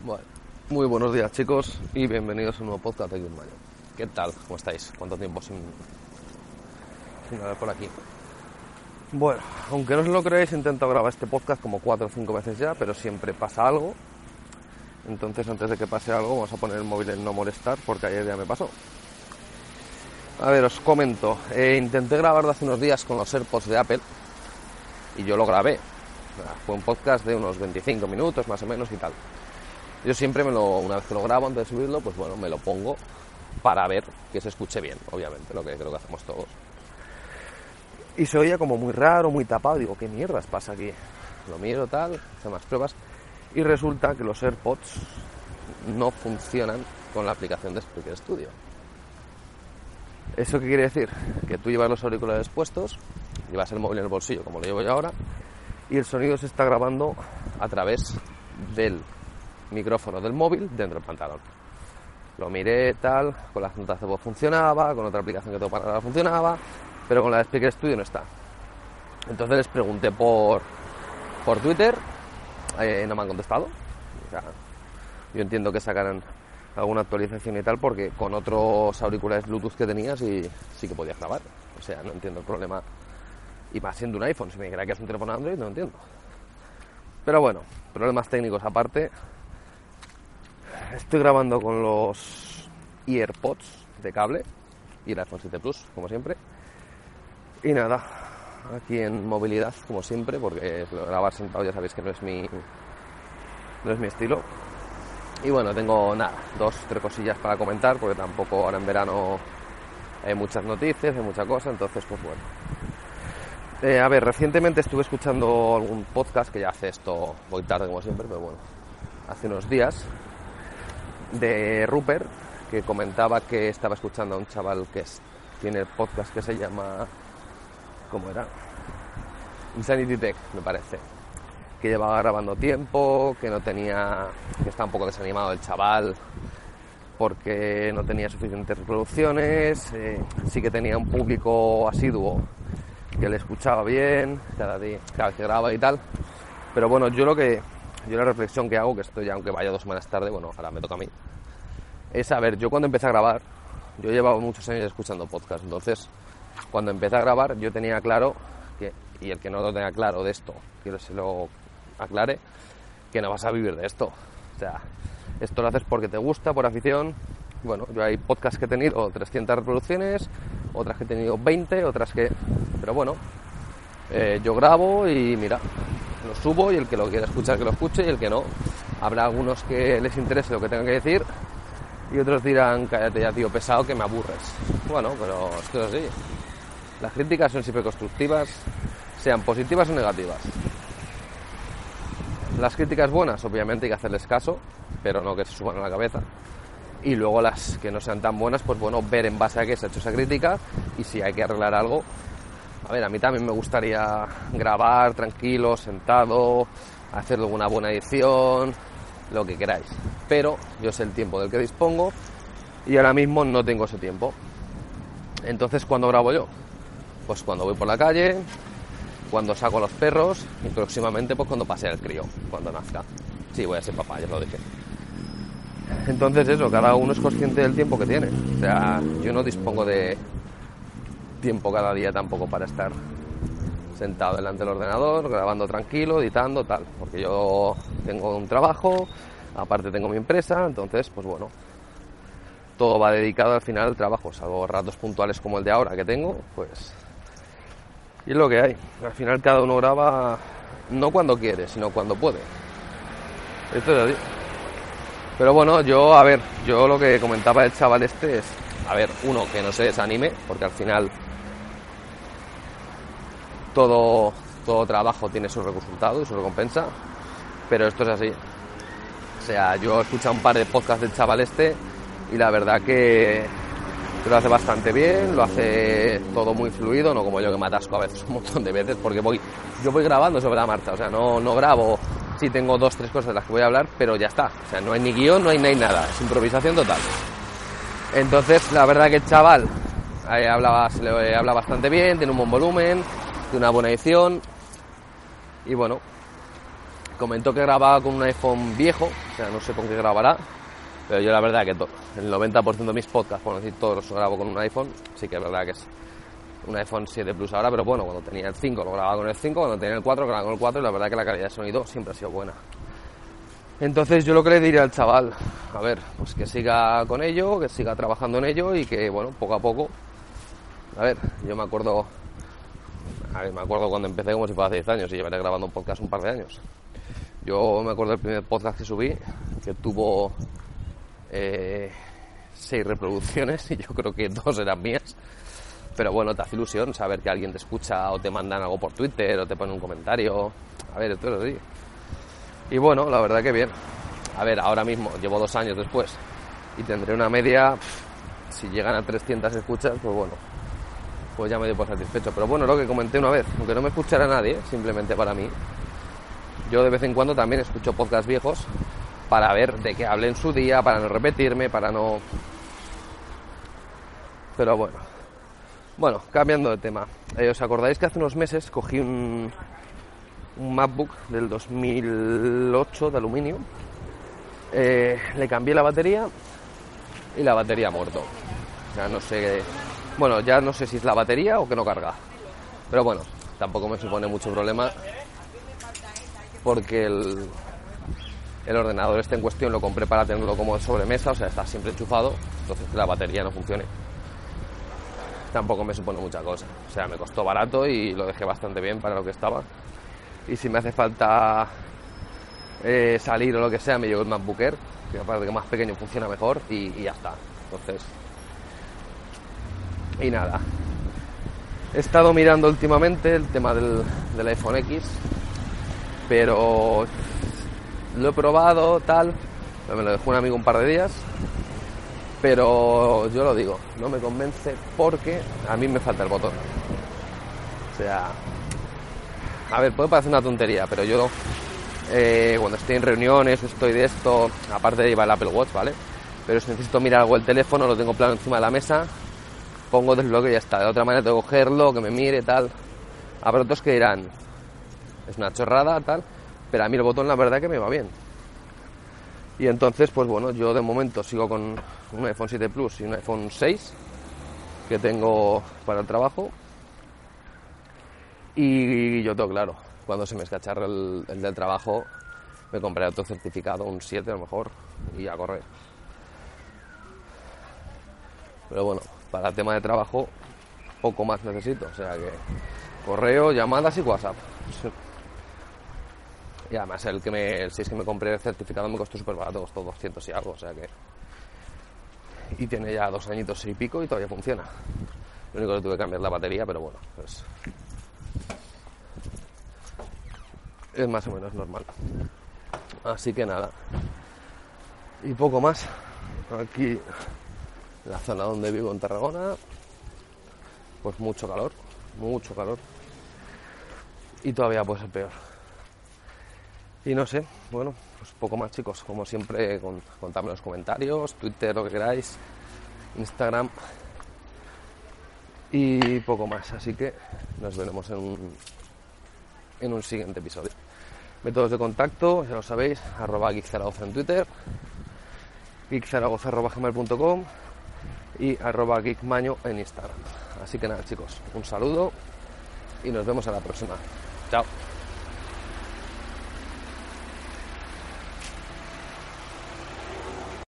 Bueno, muy buenos días chicos y bienvenidos a un nuevo podcast de Mayo. ¿Qué tal? ¿Cómo estáis? ¿Cuánto tiempo sin, sin ver por aquí? Bueno, aunque no os lo creáis, he intentado grabar este podcast como cuatro o cinco veces ya, pero siempre pasa algo. Entonces, antes de que pase algo, vamos a poner el móvil en no molestar porque ayer ya me pasó. A ver, os comento. Eh, intenté grabar hace unos días con los AirPods de Apple y yo lo grabé. Fue un podcast de unos 25 minutos más o menos y tal. Yo siempre me lo, una vez que lo grabo antes de subirlo, pues bueno, me lo pongo para ver que se escuche bien, obviamente, lo que creo que hacemos todos. Y se oía como muy raro, muy tapado. Digo, ¿qué mierdas pasa aquí? Lo miro tal, hice más pruebas. Y resulta que los AirPods no funcionan con la aplicación de Spreaker Studio. ¿Eso qué quiere decir? Que tú llevas los auriculares puestos, llevas el móvil en el bolsillo, como lo llevo yo ahora, y el sonido se está grabando a través del micrófono del móvil dentro del pantalón. Lo miré tal, con las notas de voz funcionaba, con otra aplicación que tengo para nada funcionaba, pero con la de Speaker Studio no está. Entonces les pregunté por, por Twitter, eh, no me han contestado. yo entiendo que sacaran alguna actualización y tal, porque con otros auriculares Bluetooth que tenías sí, sí que podías grabar. O sea, no entiendo el problema. Y más siendo un iPhone, si me dijera que es un teléfono Android, no entiendo. Pero bueno, problemas técnicos aparte. Estoy grabando con los EarPods de cable y el iPhone 7 Plus, como siempre. Y nada, aquí en movilidad, como siempre, porque grabar sentado ya sabéis que no es mi, no es mi estilo. Y bueno, tengo nada, dos, tres cosillas para comentar, porque tampoco ahora en verano hay muchas noticias, hay mucha cosa, entonces pues bueno. Eh, a ver, recientemente estuve escuchando algún podcast que ya hace esto, voy tarde como siempre, pero bueno, hace unos días, de Rupert, que comentaba que estaba escuchando a un chaval que tiene el podcast que se llama ¿cómo era? Insanity Tech, me parece. Que llevaba grabando tiempo, que no tenía, que estaba un poco desanimado el chaval porque no tenía suficientes reproducciones, eh, sí que tenía un público asiduo que le escuchaba bien, cada día, cada vez que grababa y tal. Pero bueno, yo lo que, yo la reflexión que hago, que estoy aunque vaya dos semanas tarde, bueno, ahora me toca a mí, es a ver, yo cuando empecé a grabar, yo llevaba muchos años escuchando podcast, entonces cuando empecé a grabar yo tenía claro que, y el que no lo tenga claro de esto, quiero que se lo aclare, que no vas a vivir de esto. O sea, esto lo haces porque te gusta, por afición. Bueno, yo hay podcasts que he tenido 300 reproducciones, otras que he tenido 20, otras que... Pero bueno, eh, yo grabo y mira, lo subo y el que lo quiera escuchar que lo escuche y el que no. Habrá algunos que les interese lo que tenga que decir y otros dirán, cállate ya tío pesado que me aburres. Bueno, pero es así. Las críticas son siempre constructivas, sean positivas o negativas. Las críticas buenas, obviamente hay que hacerles caso, pero no que se suban a la cabeza. Y luego las que no sean tan buenas, pues bueno, ver en base a qué se ha hecho esa crítica y si hay que arreglar algo. A ver, a mí también me gustaría grabar tranquilo, sentado, hacer alguna buena edición, lo que queráis. Pero yo sé el tiempo del que dispongo y ahora mismo no tengo ese tiempo. Entonces, ¿cuándo grabo yo? Pues cuando voy por la calle, cuando saco los perros y próximamente pues cuando pase el crío, cuando nazca. Sí, voy a ser papá, ya lo dije. Entonces eso, cada uno es consciente del tiempo que tiene. O sea, yo no dispongo de tiempo cada día tampoco para estar sentado delante del ordenador, grabando tranquilo, editando, tal. Porque yo tengo un trabajo, aparte tengo mi empresa, entonces pues bueno, todo va dedicado al final al trabajo, salvo ratos puntuales como el de ahora que tengo, pues y es lo que hay. Al final cada uno graba no cuando quiere, sino cuando puede. Esto es así. Pero bueno, yo, a ver, yo lo que comentaba el chaval este es, a ver, uno, que no se desanime, porque al final todo, todo trabajo tiene su resultado y su recompensa, pero esto es así. O sea, yo he escuchado un par de podcasts del chaval este y la verdad que lo hace bastante bien, lo hace todo muy fluido, no como yo que me atasco a veces un montón de veces, porque voy, yo voy grabando sobre la marcha, o sea, no, no grabo, sí tengo dos, tres cosas de las que voy a hablar, pero ya está, o sea, no hay ni guion, no hay, nada, es improvisación total. Entonces, la verdad que el chaval eh, habla, le habla bastante bien, tiene un buen volumen, tiene una buena edición, y bueno, comentó que grababa con un iPhone viejo, o sea, no sé con qué grabará, pero yo la verdad que el 90% de mis podcasts, por decir todos los grabo con un iPhone, sí que es verdad que es un iPhone 7 Plus ahora, pero bueno, cuando tenía el 5 lo grababa con el 5, cuando tenía el 4 lo grababa con el 4 y la verdad que la calidad de sonido siempre ha sido buena. Entonces yo lo que le diría al chaval, a ver, pues que siga con ello, que siga trabajando en ello y que, bueno, poco a poco, a ver, yo me acuerdo, me acuerdo cuando empecé como si fuera hace 10 años y llevaré grabando un podcast un par de años. Yo me acuerdo del primer podcast que subí, que tuvo eh, seis reproducciones y yo creo que dos eran mías. Pero bueno, te hace ilusión saber que alguien te escucha o te mandan algo por Twitter o te pone un comentario. A ver, esto es así. Y bueno, la verdad que bien. A ver, ahora mismo, llevo dos años después y tendré una media, si llegan a 300 escuchas, pues bueno, pues ya me doy por satisfecho. Pero bueno, lo que comenté una vez, aunque no me escuchara nadie, simplemente para mí, yo de vez en cuando también escucho podcasts viejos para ver de qué hablé en su día, para no repetirme, para no... Pero bueno. Bueno, cambiando de tema. Eh, ¿Os acordáis que hace unos meses cogí un, un MacBook del 2008 de aluminio? Eh, le cambié la batería y la batería ha muerto. Ya no sé... Bueno, ya no sé si es la batería o que no carga. Pero bueno, tampoco me supone mucho problema porque el, el ordenador este en cuestión lo compré para tenerlo como sobremesa, o sea, está siempre enchufado, entonces que la batería no funcione. Tampoco me supone mucha cosa, o sea, me costó barato y lo dejé bastante bien para lo que estaba. Y si me hace falta eh, salir o lo que sea, me llevo el MacBook Air, que aparte que más pequeño funciona mejor y, ya está. Entonces, y nada. He estado mirando últimamente el tema del, del iPhone X, pero lo he probado, tal, me lo dejó un amigo un par de días, pero yo lo digo, no me convence porque a mí me falta el botón. O sea, a ver, puede parecer una tontería, pero yo eh, cuando estoy en reuniones, estoy de esto, aparte de llevar el Apple Watch, ¿vale? Pero si necesito mirar algo el teléfono, lo tengo plano encima de la mesa, pongo desbloqueo y ya está. De otra manera tengo que cogerlo, que me mire, tal. Habrá otros que dirán, es una chorrada, tal, pero a mí el botón la verdad que me va bien. Y entonces, pues bueno, yo de momento sigo con un iPhone 7 Plus y un iPhone 6 que tengo para el trabajo. Y yo tengo claro, cuando se me escacharre el, el del trabajo, me compraré otro certificado, un 7 a lo mejor, y a correr. Pero bueno, para el tema de trabajo, poco más necesito. O sea que correo, llamadas y WhatsApp. Y además el que me, si es que me compré el certificado me costó súper barato, costó 200 y algo, o sea que... Y tiene ya dos añitos y pico y todavía funciona. Lo único que tuve que cambiar la batería, pero bueno, pues... Es más o menos normal. Así que nada. Y poco más. Aquí, la zona donde vivo en Tarragona, pues mucho calor, mucho calor. Y todavía puede ser peor. Y no sé, bueno, pues poco más chicos, como siempre, con, contadme en los comentarios, Twitter, lo que queráis, Instagram y poco más. Así que nos veremos en un, en un siguiente episodio. Métodos de contacto, ya lo sabéis, arroba geekzaragoza en Twitter, geekzaragoza.gmail.com y arroba geekmaño en Instagram. Así que nada chicos, un saludo y nos vemos a la próxima. Chao.